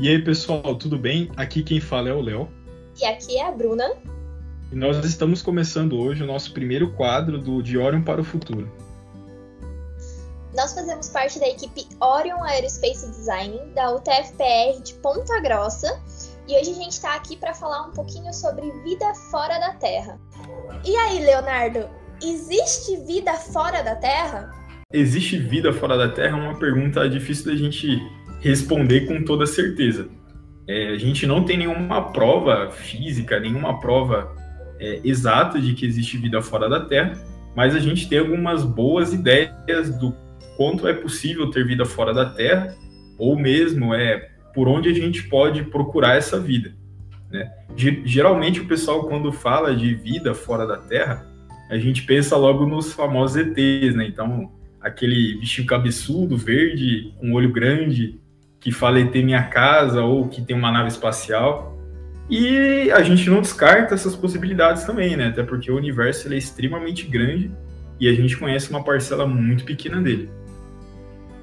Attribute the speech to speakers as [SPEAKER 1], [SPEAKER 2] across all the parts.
[SPEAKER 1] E aí, pessoal, tudo bem? Aqui quem fala é o Léo.
[SPEAKER 2] E aqui é a Bruna.
[SPEAKER 1] E nós estamos começando hoje o nosso primeiro quadro do De Orion para o Futuro.
[SPEAKER 2] Nós fazemos parte da equipe Orion Aerospace Design da UTFPR de Ponta Grossa e hoje a gente está aqui para falar um pouquinho sobre vida fora da Terra. E aí, Leonardo, existe vida fora da Terra?
[SPEAKER 1] Existe vida fora da Terra? É uma pergunta difícil da gente responder com toda certeza. É, a gente não tem nenhuma prova física, nenhuma prova é, exata de que existe vida fora da Terra, mas a gente tem algumas boas ideias do quanto é possível ter vida fora da Terra, ou mesmo é por onde a gente pode procurar essa vida. Né? Geralmente o pessoal quando fala de vida fora da Terra, a gente pensa logo nos famosos ETs, né? Então aquele bichinho cabeçudo, verde, com olho grande, que fala ter minha casa ou que tem uma nave espacial. E a gente não descarta essas possibilidades também, né? Até porque o universo é extremamente grande e a gente conhece uma parcela muito pequena dele.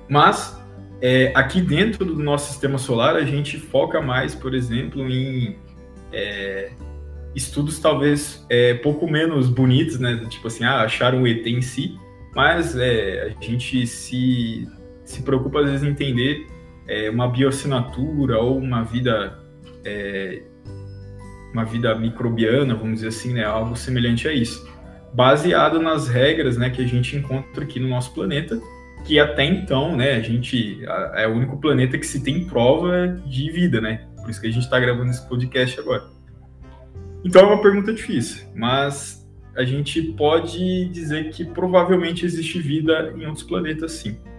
[SPEAKER 1] Mas é, aqui dentro do nosso sistema solar a gente foca mais, por exemplo, em é, estudos talvez é, pouco menos bonitos, né? Tipo assim, ah, achar um ET em si, mas é, a gente se, se preocupa às vezes em entender é, uma bioassinatura ou uma vida é, uma vida microbiana, vamos dizer assim, né, algo semelhante a isso, baseado nas regras, né, que a gente encontra aqui no nosso planeta, que até então, né, a gente é o único planeta que se tem prova de vida, né? Por isso que a gente está gravando esse podcast agora. Então é uma pergunta difícil, mas a gente pode dizer que provavelmente existe vida em outros planetas, sim
[SPEAKER 2] a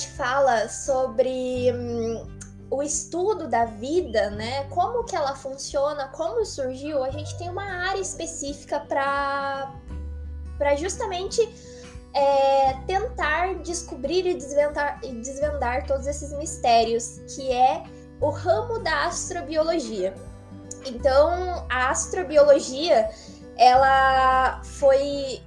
[SPEAKER 2] gente fala sobre hum, o estudo da vida, né, como que ela funciona, como surgiu, a gente tem uma área específica para para justamente é, tentar descobrir e desvendar, e desvendar todos esses mistérios, que é o ramo da astrobiologia. Então, a astrobiologia, ela foi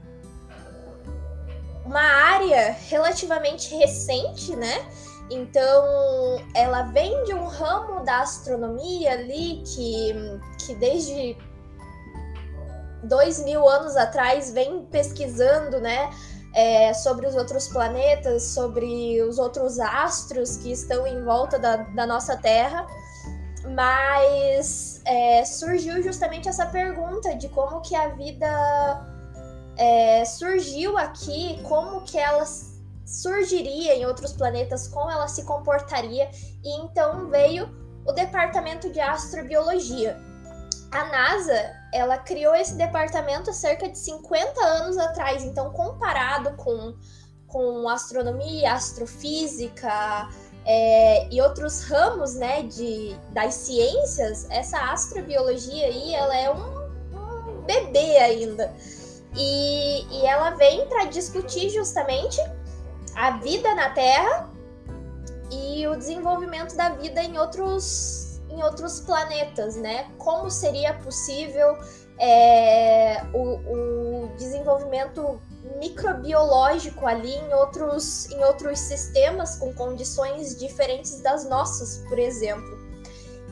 [SPEAKER 2] uma área relativamente recente, né? Então, ela vem de um ramo da astronomia ali que, que desde dois mil anos atrás vem pesquisando, né? É, sobre os outros planetas, sobre os outros astros que estão em volta da, da nossa Terra. Mas é, surgiu justamente essa pergunta de como que a vida é, surgiu aqui, como que ela surgiria em outros planetas, como ela se comportaria, e então veio o Departamento de Astrobiologia. A NASA, ela criou esse departamento há cerca de 50 anos atrás, então comparado com, com astronomia, astrofísica, é, e outros ramos né, de, das ciências, essa astrobiologia aí, ela é um, um bebê ainda. E, e ela vem para discutir justamente a vida na Terra e o desenvolvimento da vida em outros, em outros planetas, né? Como seria possível é, o, o, desenvolvimento microbiológico ali em outros, em outros sistemas com condições diferentes das nossas, por exemplo.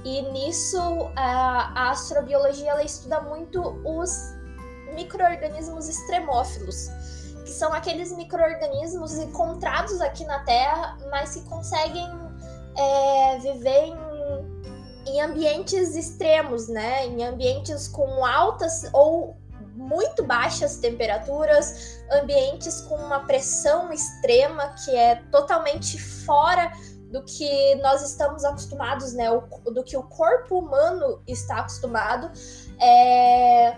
[SPEAKER 2] E nisso a, a astrobiologia ela estuda muito os micro-organismos extremófilos, que são aqueles micro-organismos encontrados aqui na Terra, mas que conseguem é, viver em, em ambientes extremos, né? Em ambientes com altas ou muito baixas temperaturas, ambientes com uma pressão extrema que é totalmente fora do que nós estamos acostumados, né? O, do que o corpo humano está acostumado. É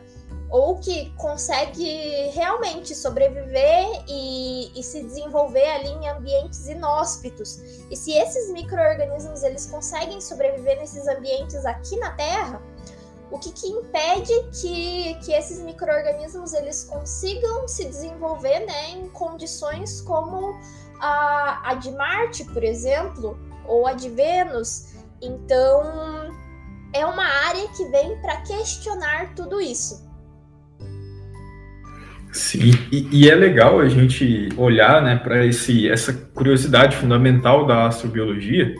[SPEAKER 2] ou que consegue realmente sobreviver e, e, se desenvolver ali em ambientes inóspitos. E se esses micro-organismos eles conseguem sobreviver nesses ambientes aqui na Terra, o que, que impede que, que esses micro-organismos eles consigam se desenvolver né, em condições como a, a de Marte, por exemplo, ou a de Vênus? Então, é uma área que vem para questionar tudo isso.
[SPEAKER 1] Sim, e, e, é legal a gente olhar né, para essa curiosidade fundamental da astrobiologia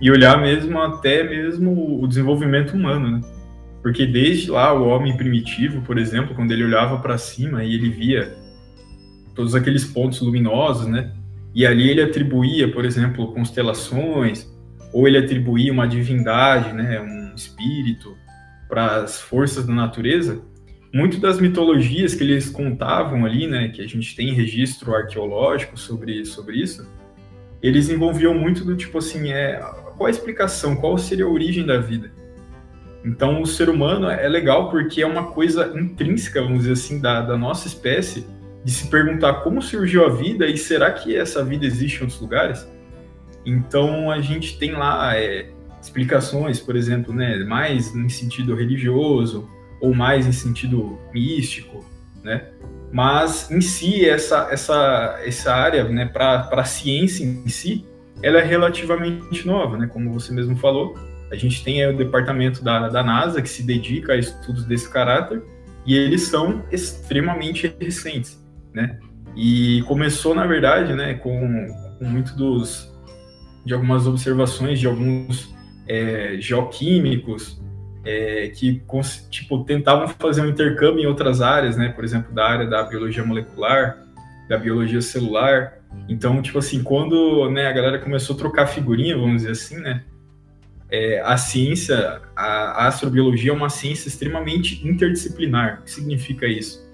[SPEAKER 1] e olhar mesmo até mesmo o desenvolvimento humano, né? Porque desde lá o homem primitivo, por exemplo, quando ele olhava para cima e ele via todos aqueles pontos luminosos, né? E ali ele atribuía, por exemplo, constelações, ou ele atribuía uma divindade, né, um espírito para as forças da natureza muito das mitologias que eles contavam ali, né, que a gente tem registro arqueológico sobre, sobre isso, eles envolviam muito do tipo assim, é, qual a explicação, qual seria a origem da vida? Então, o ser humano é legal porque é uma coisa intrínseca, vamos dizer assim, da, da nossa espécie, de se perguntar como surgiu a vida e será que essa vida existe em outros lugares? Então, a gente tem lá é, explicações, por exemplo, né, mais em sentido religioso, ou mais em sentido místico, né? Mas em si essa essa essa área, né, para a ciência em si, ela é relativamente nova, né? Como você mesmo falou, a gente tem o departamento da, da NASA que se dedica a estudos desse caráter e eles são extremamente recentes, né? E começou na verdade, né, com, com muito dos de algumas observações de alguns é, geoquímicos é, que tipo tentavam fazer um intercâmbio em outras áreas, né? Por exemplo, da área da biologia molecular, da biologia celular. Então, tipo assim, quando né, a galera começou a trocar figurinha, vamos dizer assim, né? É, a ciência, a, astrobiologia é uma ciência extremamente interdisciplinar. O que significa isso?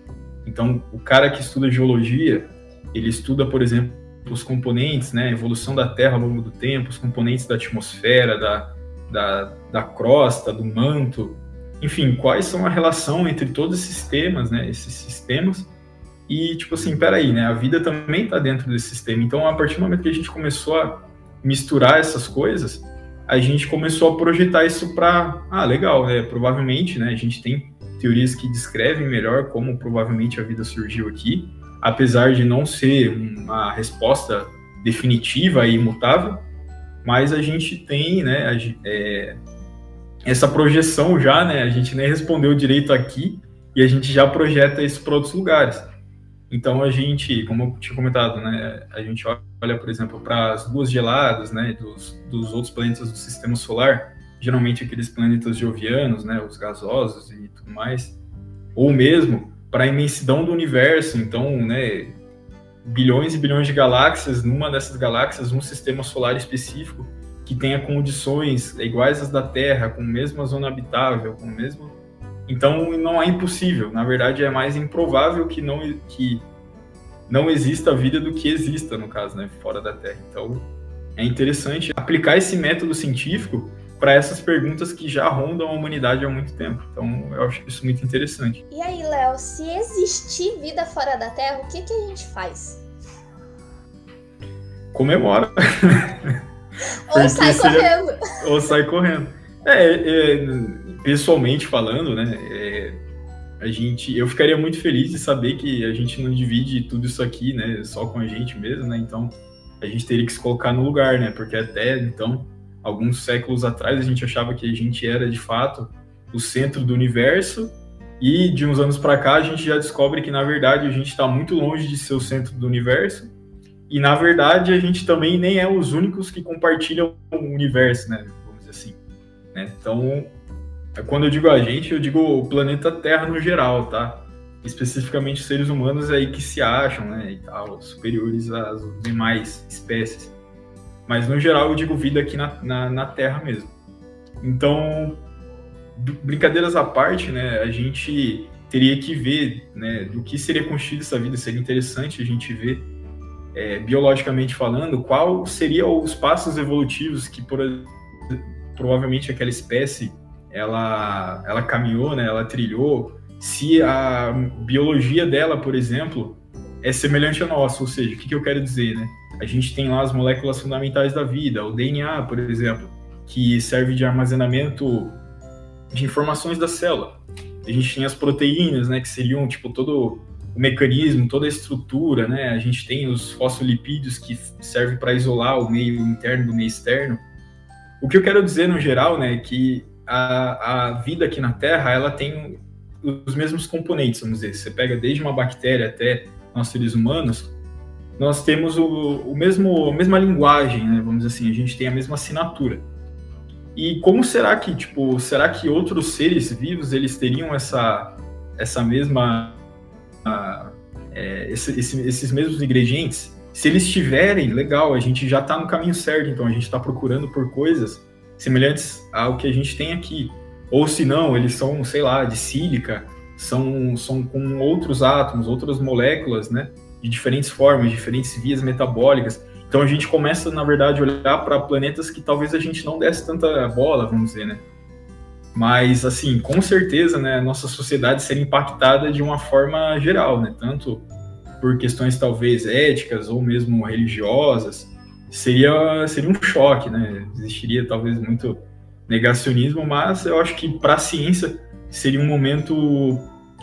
[SPEAKER 1] Então, o cara que estuda geologia, ele estuda, por exemplo, os componentes, né, a evolução da Terra ao longo do tempo, os componentes da atmosfera, da, da, da crosta, do manto, enfim, quais são a relação entre todos esses temas, né, esses sistemas, e tipo assim, peraí, né, a vida também está dentro desse sistema, então a partir do momento que a gente começou a misturar essas coisas, a gente começou a projetar isso para, ah, legal, né, provavelmente, né, a gente tem teorias que descrevem melhor como provavelmente a vida surgiu aqui, apesar de não ser uma resposta definitiva e imutável, mas a gente tem, né, é, essa projeção já, né, a gente nem respondeu direito aqui e a gente já projeta isso para outros lugares. Então a gente, como eu tinha comentado, né, a gente olha, por exemplo, para as luas geladas, né, dos, dos outros planetas do Sistema Solar, geralmente aqueles planetas jovianos, né, os gasosos e tudo mais, ou mesmo para a imensidão do universo. Então, né, bilhões e bilhões de galáxias, numa dessas galáxias, um sistema solar específico que tenha condições iguais às da Terra, com a mesma zona habitável, com o mesmo. Então não é impossível, na verdade é mais improvável que não que não exista vida do que exista no caso, né, fora da Terra. Então é interessante aplicar esse método científico para essas perguntas que já rondam a humanidade há muito tempo. Então, eu acho isso muito interessante.
[SPEAKER 2] E aí, Léo, se existir vida fora da Terra, o que, que a gente faz?
[SPEAKER 1] Comemora.
[SPEAKER 2] Ou sai correndo.
[SPEAKER 1] Ou sai correndo. É, é pessoalmente falando, né? É, a gente, eu ficaria muito feliz de saber que a gente não divide tudo isso aqui, né? Só com a gente mesmo, né? Então, a gente teria que se colocar no lugar, né? Porque até então alguns séculos atrás a gente achava que a gente era de fato o centro do universo e de uns anos para cá a gente já descobre que na verdade a gente está muito longe de ser o centro do universo e na verdade a gente também nem é os únicos que compartilham o universo, né? Vamos dizer assim. Né? Então, quando eu digo a gente, eu digo o planeta Terra no geral, tá? Especificamente seres humanos aí que se acham, né? E tal, superiores às demais espécies. Mas no geral eu digo vida aqui na, na, na Terra mesmo. Então, brincadeiras à parte, né, a gente teria que ver né, do que seria constituído essa vida, seria interessante a gente ver, é, biologicamente falando, qual seriam os passos evolutivos que por, provavelmente aquela espécie ela, ela caminhou, né, ela trilhou, se a biologia dela, por exemplo, é semelhante à nossa, ou seja, o que, que eu quero dizer, né? A gente tem lá as moléculas fundamentais da vida, o DNA, por exemplo, que serve de armazenamento de informações da célula. A gente tem as proteínas, né, que seriam tipo todo o mecanismo, toda a estrutura, né? A gente tem os fosfolipídios que servem para isolar o meio interno do meio externo. O que eu quero dizer no geral, né, é que a, a vida aqui na Terra, ela tem os mesmos componentes, vamos dizer. Você pega desde uma bactéria até nós seres humanos, nós temos o, o mesmo, a mesma linguagem, né? Vamos dizer assim, a gente tem a mesma assinatura. E como será que, tipo, será que outros seres vivos eles teriam essa, essa mesma, uh, é, esse, esse, esses mesmos ingredientes? Se eles tiverem, legal, a gente já está no caminho certo, então a gente está procurando por coisas semelhantes ao que a gente tem aqui. Ou se não, eles são, sei lá, de sílica, são, são com outros átomos, outras moléculas, né? De diferentes formas, diferentes vias metabólicas. Então a gente começa, na verdade, a olhar para planetas que talvez a gente não desse tanta bola, vamos dizer, né? Mas, assim, com certeza, né, nossa sociedade seria impactada de uma forma geral, né? Tanto por questões talvez éticas ou mesmo religiosas, seria, seria um choque, né? Existiria talvez muito negacionismo, mas eu acho que para a ciência seria um momento,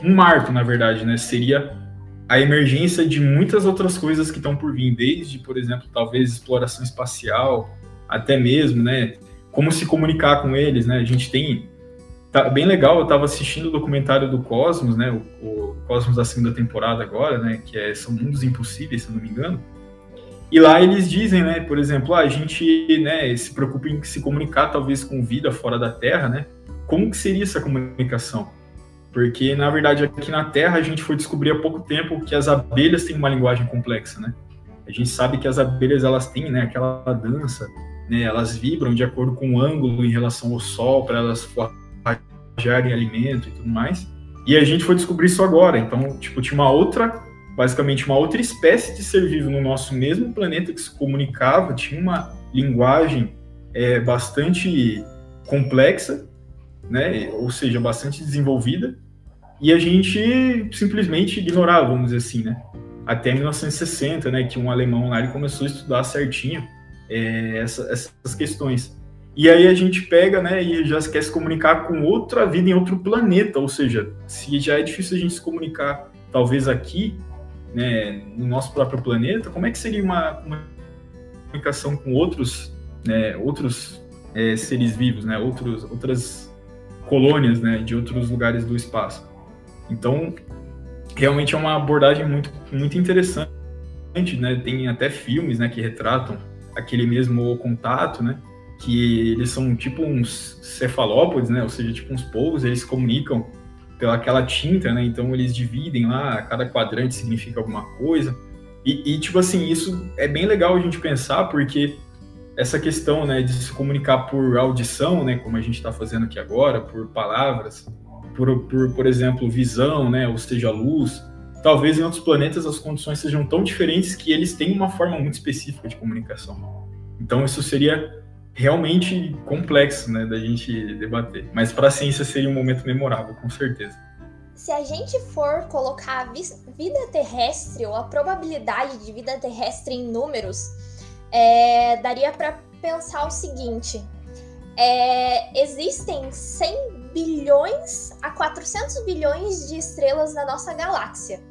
[SPEAKER 1] um marco, na verdade, né? Seria a emergência de muitas outras coisas que estão por vir, desde, por exemplo, talvez exploração espacial, até mesmo, né, como se comunicar com eles, né? A gente tem tá bem legal, eu estava assistindo o documentário do Cosmos, né, o, o, Cosmos da segunda temporada agora, né, que é são mundos impossíveis, se eu não me engano. E lá eles dizem, né, por exemplo, ah, a gente, né, se preocupa em se comunicar talvez com vida fora da Terra, né? Como que seria essa comunicação? Porque, na verdade, aqui na Terra a gente foi descobrir há pouco tempo que as abelhas têm uma linguagem complexa, né? A gente sabe que as abelhas, elas têm, né, aquela dança, né? Elas vibram de acordo com o ângulo em relação ao sol, para elas forrajarem alimento e tudo mais. E a gente foi descobrir isso agora. Então, tipo, tinha uma outra, basicamente uma outra espécie de ser vivo no nosso mesmo planeta que se comunicava, tinha uma linguagem é, bastante complexa, né? Ou seja, bastante desenvolvida e a gente simplesmente ignorava, vamos dizer assim, né? Até 1960, né, que um alemão lá ele começou a estudar certinho é, essa, essas questões. E aí a gente pega, né, e já quer se comunicar com outra vida em outro planeta, ou seja, se já é difícil a gente se comunicar, talvez aqui, né, no nosso próprio planeta, como é que seria uma, uma comunicação com outros, né, outros é, seres vivos, né, outros, outras colônias, né, de outros lugares do espaço? Então, realmente é uma abordagem muito, muito interessante, né? Tem até filmes, né, que retratam aquele mesmo contato, né? Que eles são tipo uns cefalópodes, né? Ou seja, tipo uns povos, eles se comunicam pelaquela tinta, né? Então eles dividem lá, cada quadrante significa alguma coisa. E, e, tipo assim, isso é bem legal a gente pensar, porque essa questão, né, de se comunicar por audição, né, como a gente está fazendo aqui agora, por palavras, por, por, por exemplo, visão, né, ou seja, luz. Talvez em outros planetas as condições sejam tão diferentes que eles têm uma forma muito específica de comunicação. Então isso seria realmente complexo, né, da gente debater. Mas para a ciência seria um momento memorável, com certeza.
[SPEAKER 2] Se a gente for colocar a vida terrestre ou a probabilidade de vida terrestre em números, é, daria para pensar o seguinte: é, existem 100 bilhões a 400 bilhões de estrelas na nossa galáxia.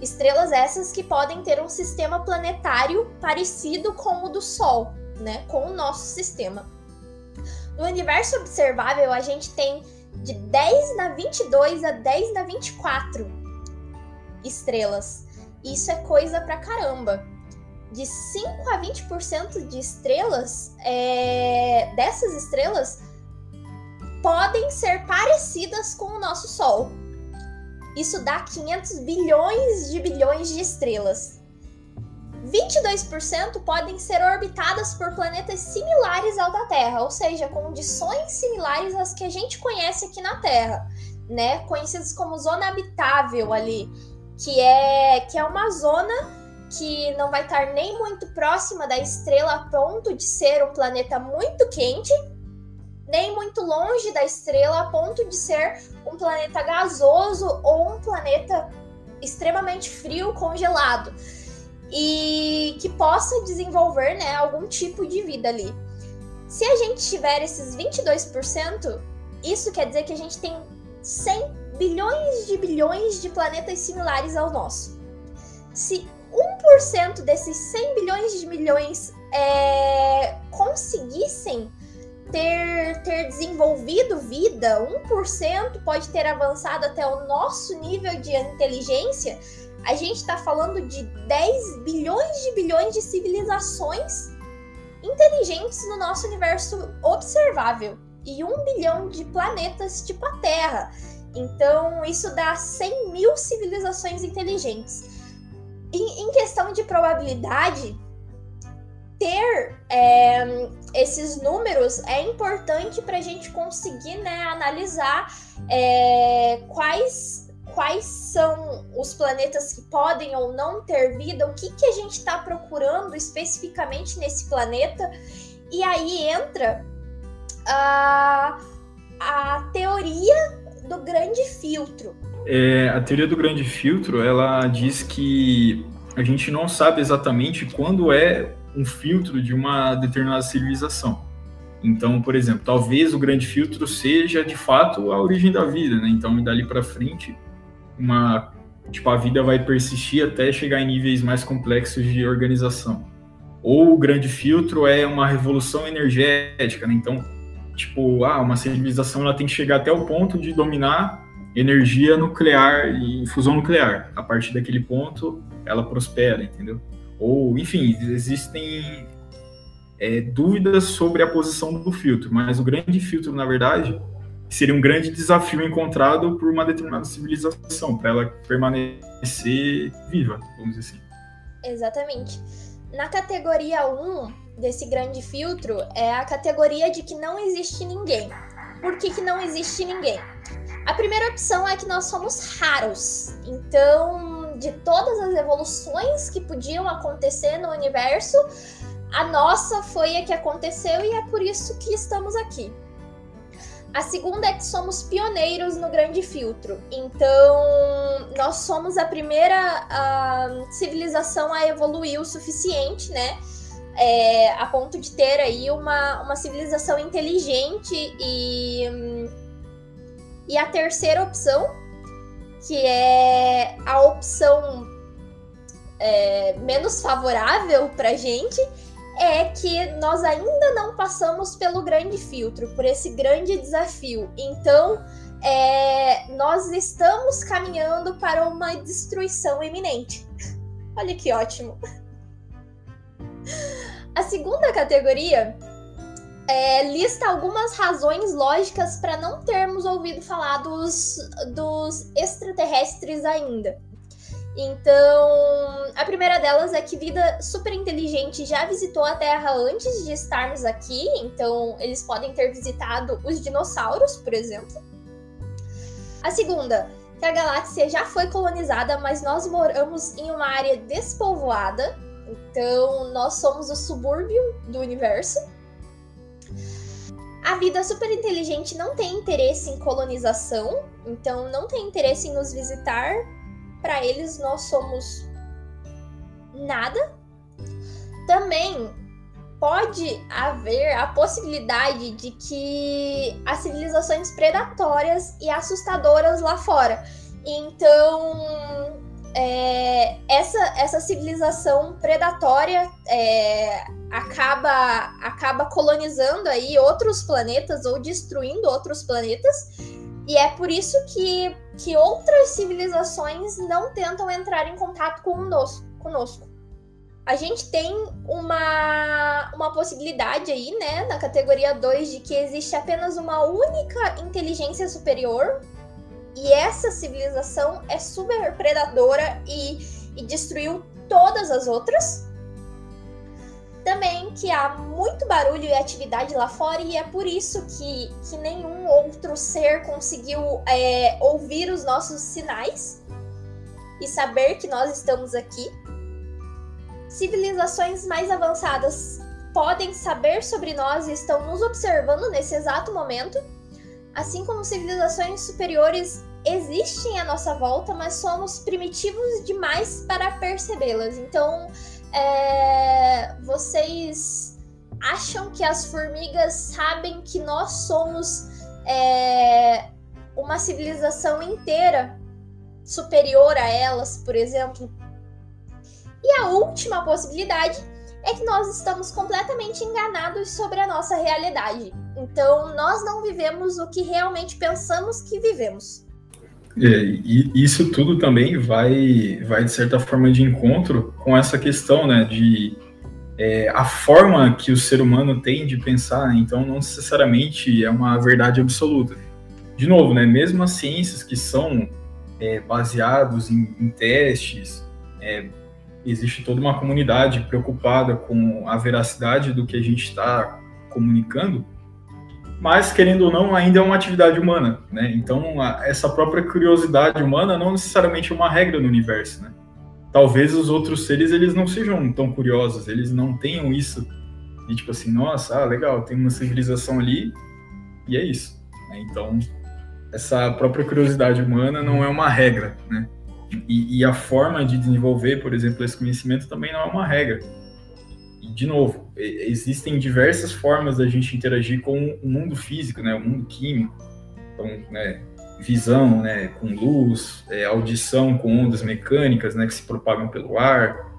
[SPEAKER 2] Estrelas essas que podem ter um sistema planetário parecido com o do Sol, né, com o nosso sistema. No universo observável, a gente tem de 10 na 22 a 10 na 24 estrelas. Isso é coisa pra caramba. De 5 a 20% de estrelas, é... dessas estrelas, podem ser parecidas com o nosso Sol. Isso dá 500 bilhões de bilhões de estrelas. 22% podem ser orbitadas por planetas similares ao da Terra, ou seja, condições similares às que a gente conhece aqui na Terra, né? Conhecidos como zona habitável ali, que é que é uma zona que não vai estar nem muito próxima da estrela a ponto de ser um planeta muito quente, nem muito longe da estrela a ponto de ser um planeta gasoso ou um planeta extremamente frio, congelado, e que possa desenvolver né, algum tipo de vida ali. Se a gente tiver esses 22%, isso quer dizer que a gente tem 100 bilhões de bilhões de planetas similares ao nosso. Se 1% desses 100 bilhões de milhões é, conseguissem ter, ter desenvolvido vida, 1% pode ter avançado até o nosso nível de inteligência, a gente está falando de 10 bilhões de bilhões de civilizações inteligentes no nosso universo observável e um bilhão de planetas tipo a Terra. Então, isso dá 100 mil civilizações inteligentes. Em questão de probabilidade, ter é, esses números é importante para a gente conseguir né, analisar é, quais, quais são os planetas que podem ou não ter vida, o que, que a gente está procurando especificamente nesse planeta. E aí entra a, a teoria do grande filtro.
[SPEAKER 1] É, a teoria do grande filtro ela diz que a gente não sabe exatamente quando é um filtro de uma determinada civilização. Então, por exemplo, talvez o grande filtro seja de fato a origem da vida, né? Então, dali para frente, uma tipo a vida vai persistir até chegar em níveis mais complexos de organização. Ou o grande filtro é uma revolução energética, né? Então, tipo, ah, uma civilização ela tem que chegar até o ponto de dominar energia nuclear e fusão nuclear. A partir daquele ponto, ela prospera, entendeu? Ou, enfim, existem é, dúvidas sobre a posição do filtro, mas o grande filtro, na verdade, seria um grande desafio encontrado por uma determinada civilização, para ela permanecer viva, vamos dizer assim.
[SPEAKER 2] Exatamente. Na categoria 1 desse grande filtro é a categoria de que não existe ninguém. Por que, que não existe ninguém? A primeira opção é que nós somos raros. Então, de todas as evoluções que podiam acontecer no universo, a nossa foi a que aconteceu e é por isso que estamos aqui. A segunda é que somos pioneiros no grande filtro. Então, nós somos a primeira civilização a evoluir o suficiente, né? É, a ponto de ter aí uma, uma civilização inteligente e, e a terceira opção que é a opção é, menos favorável para gente, é que nós ainda não passamos pelo grande filtro, por esse grande desafio. Então, é, nós estamos caminhando para uma destruição iminente. Olha que ótimo. A segunda categoria é, lista algumas razões lógicas para não termos ouvido falar dos, dos extraterrestres ainda. Então, a primeira delas é que vida super inteligente já visitou a Terra antes de estarmos aqui, então eles podem ter visitado os dinossauros, por exemplo. A segunda, que a galáxia já foi colonizada, mas nós moramos em uma área despovoada, então nós somos o subúrbio do universo. A vida super inteligente não tem interesse em colonização, então não tem interesse em nos visitar. Para eles, nós somos nada. Também pode haver a possibilidade de que as civilizações predatórias e assustadoras lá fora. Então, é, essa, essa civilização predatória é, acaba, acaba colonizando aí outros planetas ou destruindo outros planetas. E é por isso que, que outras civilizações não tentam entrar em contato conosco. A gente tem uma, uma possibilidade aí, né, na categoria 2, de que existe apenas uma única inteligência superior e essa civilização é super predadora e, e destruiu todas as outras. Também que há muito barulho e atividade lá fora, e é por isso que, que nenhum outro ser conseguiu é, ouvir os nossos sinais e saber que nós estamos aqui. Civilizações mais avançadas podem saber sobre nós e estão nos observando nesse exato momento Assim como civilizações superiores existem à nossa volta, mas somos primitivos demais para percebê-las. Então, é, vocês acham que as formigas sabem que nós somos é, uma civilização inteira superior a elas, por exemplo? E a última possibilidade é que nós estamos completamente enganados sobre a nossa realidade. Então, nós não vivemos o que realmente pensamos que vivemos.
[SPEAKER 1] É, e isso tudo também vai, vai, de certa forma, de encontro com essa questão, né, de é, a forma que o ser humano tem de pensar, então não necessariamente é uma verdade absoluta. De novo, né, mesmo as ciências que são é, baseados em, em testes, é, existe toda uma comunidade preocupada com a veracidade do que a gente está comunicando, mas querendo ou não, ainda é uma atividade humana, né? Então, a, essa própria curiosidade humana não necessariamente é uma regra no universo, né? Talvez os outros seres eles não sejam tão curiosos, eles não tenham isso e tipo assim, nossa, ah, legal, tem uma civilização ali e é isso. Então, essa própria curiosidade humana não é uma regra, né? E, e, a forma de desenvolver, por exemplo, esse conhecimento também não é uma regra. E, de novo, existem diversas formas da gente interagir com o mundo físico, né, o mundo químico. Então, né, visão né, com luz, é, audição com ondas mecânicas né, que se propagam pelo ar,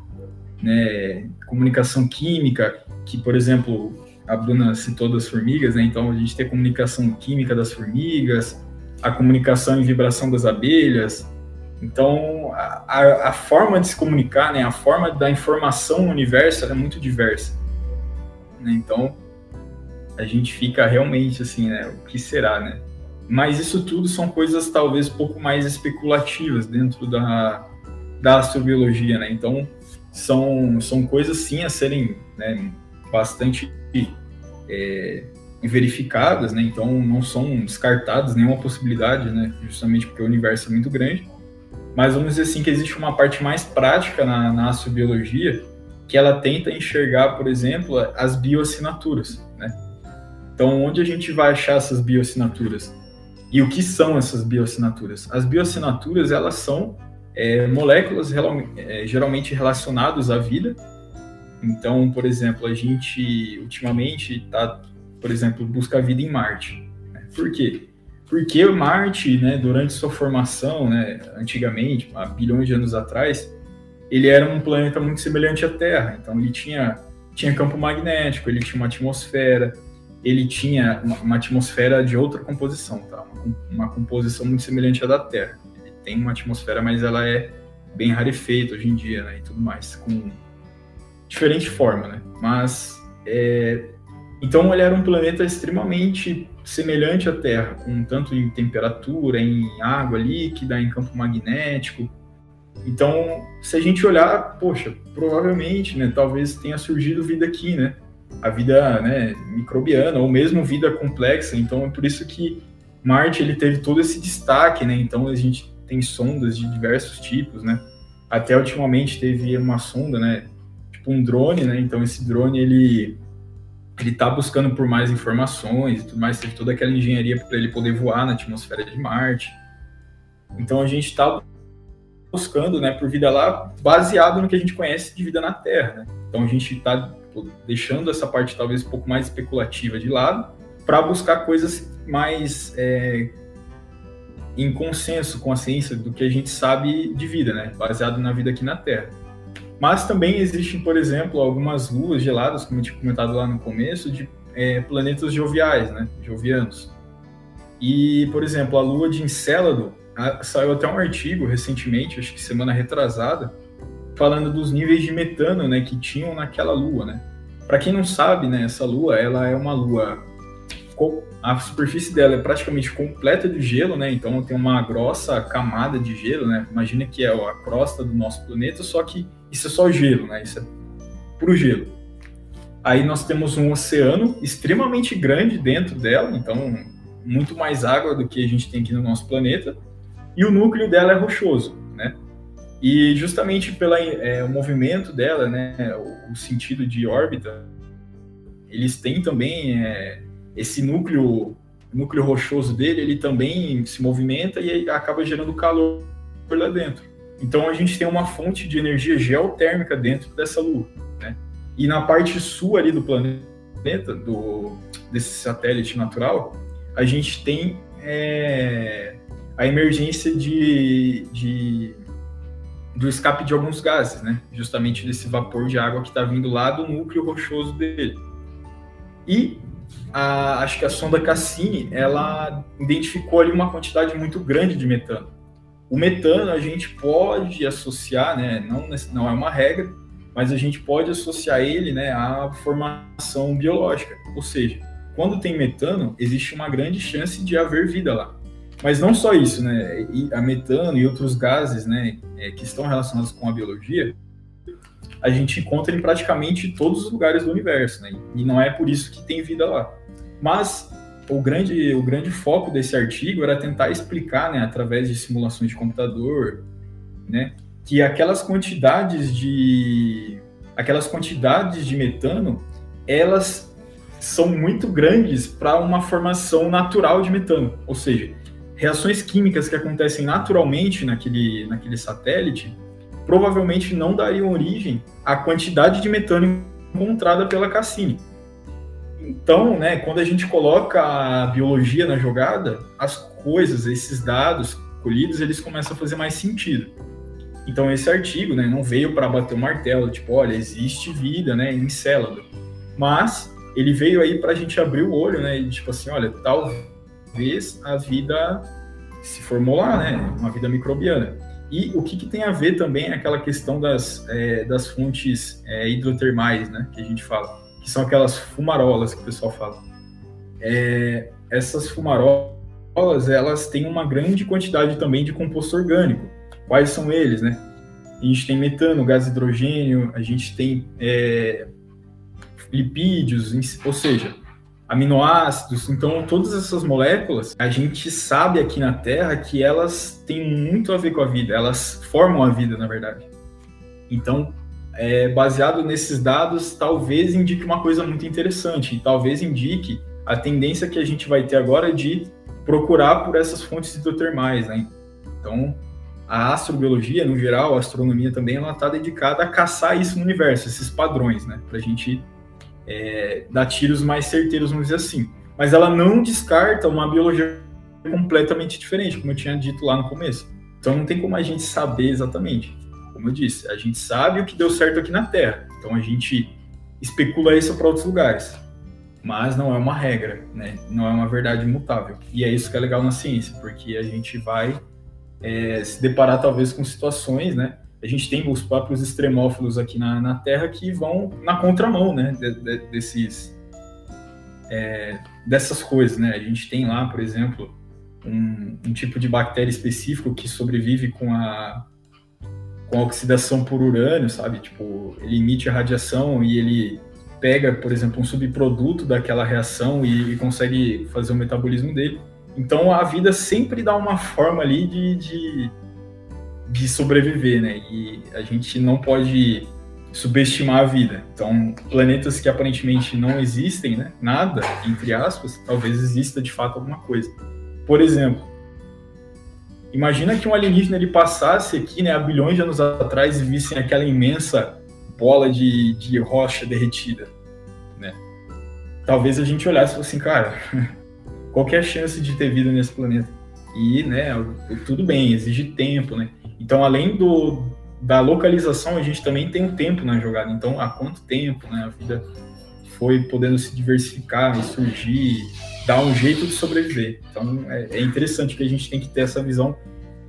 [SPEAKER 1] né, comunicação química, que, por exemplo, a Bruna citou das formigas, né, então a gente tem a comunicação química das formigas, a comunicação e vibração das abelhas, então, a, a, forma de se comunicar, né, a forma da informação universo é muito diversa. Né? Então, a gente fica realmente assim, né, o que será, né? Mas isso tudo são coisas talvez um pouco mais especulativas dentro da, da astrobiologia, né? Então, são, são coisas sim a serem né, bastante é, verificadas, né? Então, não são descartadas nenhuma possibilidade, né? Justamente porque o universo é muito grande mas vamos dizer assim que existe uma parte mais prática na, na astrobiologia que ela tenta enxergar, por exemplo, as bioassinaturas, né? Então, onde a gente vai achar essas bioassinaturas? E o que são essas bioassinaturas? As bioassinaturas, elas são é, moléculas é, geralmente relacionadas à vida. Então, por exemplo, a gente ultimamente está, por exemplo, busca a vida em Marte. Né? Por quê? Porque Marte, né, durante sua formação, né, antigamente, há bilhões de anos atrás, ele era um planeta muito semelhante à Terra. Então ele tinha, tinha campo magnético, ele tinha uma atmosfera, ele tinha uma, uma atmosfera de outra composição, tá? Uma, uma, composição muito semelhante à da Terra. Ele tem uma atmosfera, mas ela é bem rarefeita hoje em dia, né, e tudo mais, com diferente forma, né? Mas é, então ele era um planeta extremamente semelhante à Terra, com tanto em temperatura, em água líquida, em campo magnético. Então, se a gente olhar, poxa, provavelmente, né, talvez tenha surgido vida aqui, né? A vida, né, microbiana ou mesmo vida complexa. Então, é por isso que Marte ele teve todo esse destaque, né? Então, a gente tem sondas de diversos tipos, né? Até ultimamente teve uma sonda, né, tipo um drone, né? Então, esse drone ele ele está buscando por mais informações e tudo mais, teve toda aquela engenharia para ele poder voar na atmosfera de Marte. Então a gente está buscando, né, por vida lá, baseado no que a gente conhece de vida na Terra. Né? Então a gente está deixando essa parte talvez um pouco mais especulativa de lado para buscar coisas mais é, em consenso com a ciência do que a gente sabe de vida, né, baseado na vida aqui na Terra. Mas também existem, por exemplo, algumas luas geladas, como eu tinha comentado lá no começo, de é, planetas joviais, né? Jovianos. E, por exemplo, a lua de Encélado, a, saiu até um artigo recentemente, acho que semana retrasada, falando dos níveis de metano, né, que tinham naquela lua, né? Para quem não sabe, né, essa lua, ela é uma lua a superfície dela é praticamente completa de gelo, né? Então tem uma grossa camada de gelo, né? Imagina que é a crosta do nosso planeta, só que isso é só gelo, né? Isso é puro gelo. Aí nós temos um oceano extremamente grande dentro dela, então muito mais água do que a gente tem aqui no nosso planeta, e o núcleo dela é rochoso, né? E justamente pelo é, movimento dela, né, o, o, sentido de órbita, eles têm também é, esse núcleo, núcleo rochoso dele, ele também se movimenta e acaba gerando calor lá dentro. Então a gente tem uma fonte de energia geotérmica dentro dessa Lua, né? E na parte sul ali do planeta, do, desse satélite natural, a gente tem é, a emergência de, de do escape de alguns gases, né? Justamente desse vapor de água que está vindo lá do núcleo rochoso dele. E a, acho que a sonda Cassini, ela identificou ali uma quantidade muito grande de metano. O metano a gente pode associar, né? Não, não é uma regra, mas a gente pode associar ele, né, à formação biológica. Ou seja, quando tem metano, existe uma grande chance de haver vida lá. Mas não só isso, né? E a metano e outros gases, né, é, que estão relacionados com a biologia, a gente encontra em praticamente todos os lugares do universo, né? E não é por isso que tem vida lá. Mas o grande, o grande foco desse artigo era tentar explicar, né, através de simulações de computador, né, que aquelas quantidades de aquelas quantidades de metano, elas são muito grandes para uma formação natural de metano, ou seja, reações químicas que acontecem naturalmente naquele, naquele satélite provavelmente não dariam origem à quantidade de metano encontrada pela Cassini. Então, né, quando a gente coloca a biologia na jogada, as coisas, esses dados colhidos, eles começam a fazer mais sentido. Então, esse artigo né, não veio para bater o martelo, tipo, olha, existe vida né, em Célado. Mas ele veio aí para a gente abrir o olho, né? E tipo assim, olha, talvez a vida se formou lá, né? Uma vida microbiana. E o que, que tem a ver também aquela questão das, é, das fontes é, hidrotermais, né? Que a gente fala, que são aquelas fumarolas que o pessoal fala. É, essas fumarolas, elas têm uma grande quantidade também de composto orgânico. Quais são eles, né? A gente tem metano, gás hidrogênio, a gente tem é, lipídios, ou seja, aminoácidos. Então, todas essas moléculas, a gente sabe aqui na Terra que elas têm muito a ver com a vida, elas formam a vida, na verdade. Então, é, baseado nesses dados, talvez indique uma coisa muito interessante, e talvez indique a tendência que a gente vai ter agora de procurar por essas fontes hidrotermais, né? Então, a astrobiologia, no geral, a astronomia também, ela está dedicada a caçar isso no universo, esses padrões, né? Para a gente é, dar tiros mais certeiros, vamos dizer assim. Mas ela não descarta uma biologia completamente diferente, como eu tinha dito lá no começo. Então não tem como a gente saber exatamente. Como eu disse, a gente sabe o que deu certo aqui na Terra. Então a gente especula isso para outros lugares. Mas não é uma regra, né? Não é uma verdade imutável. E é isso que é legal na ciência, porque a gente vai é, se deparar talvez com situações, né? A gente tem os próprios extremófilos aqui na, na Terra que vão na contramão, né, de, de, desses, é, dessas coisas, né? A gente tem lá, por exemplo, um, um, tipo de bactéria específico que sobrevive com a, com a oxidação por urânio, sabe? Tipo, ele emite a radiação e ele pega, por exemplo, um subproduto daquela reação e, e consegue fazer o metabolismo dele. Então, a vida sempre dá uma forma ali de, de de sobreviver, né? E a gente não pode subestimar a vida. Então, planetas que aparentemente não existem, né? Nada, entre aspas, talvez exista de fato alguma coisa. Por exemplo, imagina que um alienígena ele passasse aqui, né, há bilhões de anos atrás e vissem aquela imensa bola de, de rocha derretida, né? Talvez a gente olhasse e assim, cara, qual é a chance de ter vida nesse planeta? E, né, tudo bem, exige tempo, né? Então, além do, da localização, a gente também tem um tempo na jogada. Então, há quanto tempo né, a vida foi podendo se diversificar surgir, dar um jeito de sobreviver. Então, é, é interessante que a gente tem que ter essa visão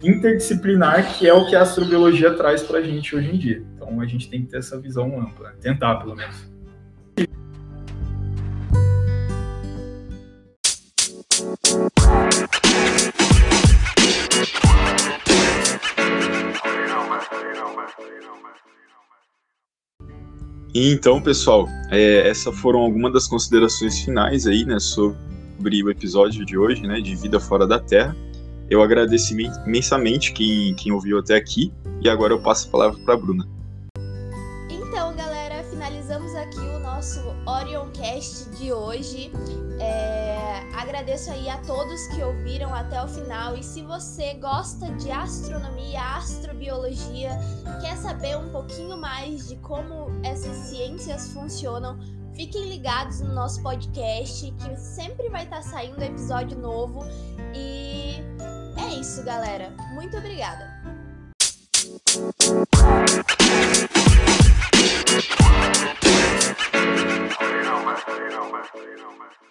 [SPEAKER 1] interdisciplinar, que é o que a astrobiologia traz para a gente hoje em dia. Então, a gente tem que ter essa visão ampla, tentar pelo menos.
[SPEAKER 3] Então, pessoal, é, essas foram algumas das considerações finais aí, né, sobre o episódio de hoje, né, de Vida Fora da Terra. Eu agradeço imensamente quem, quem ouviu até aqui e agora eu passo a palavra para a Bruna.
[SPEAKER 2] Então, galera, finalizamos aqui o nosso Orioncast de hoje agradeço aí a todos que ouviram até o final e se você gosta de astronomia, astrobiologia, quer saber um pouquinho mais de como essas ciências funcionam, fiquem ligados no nosso podcast que sempre vai estar tá saindo episódio novo e é isso, galera. Muito obrigada. you know, man. You know, man.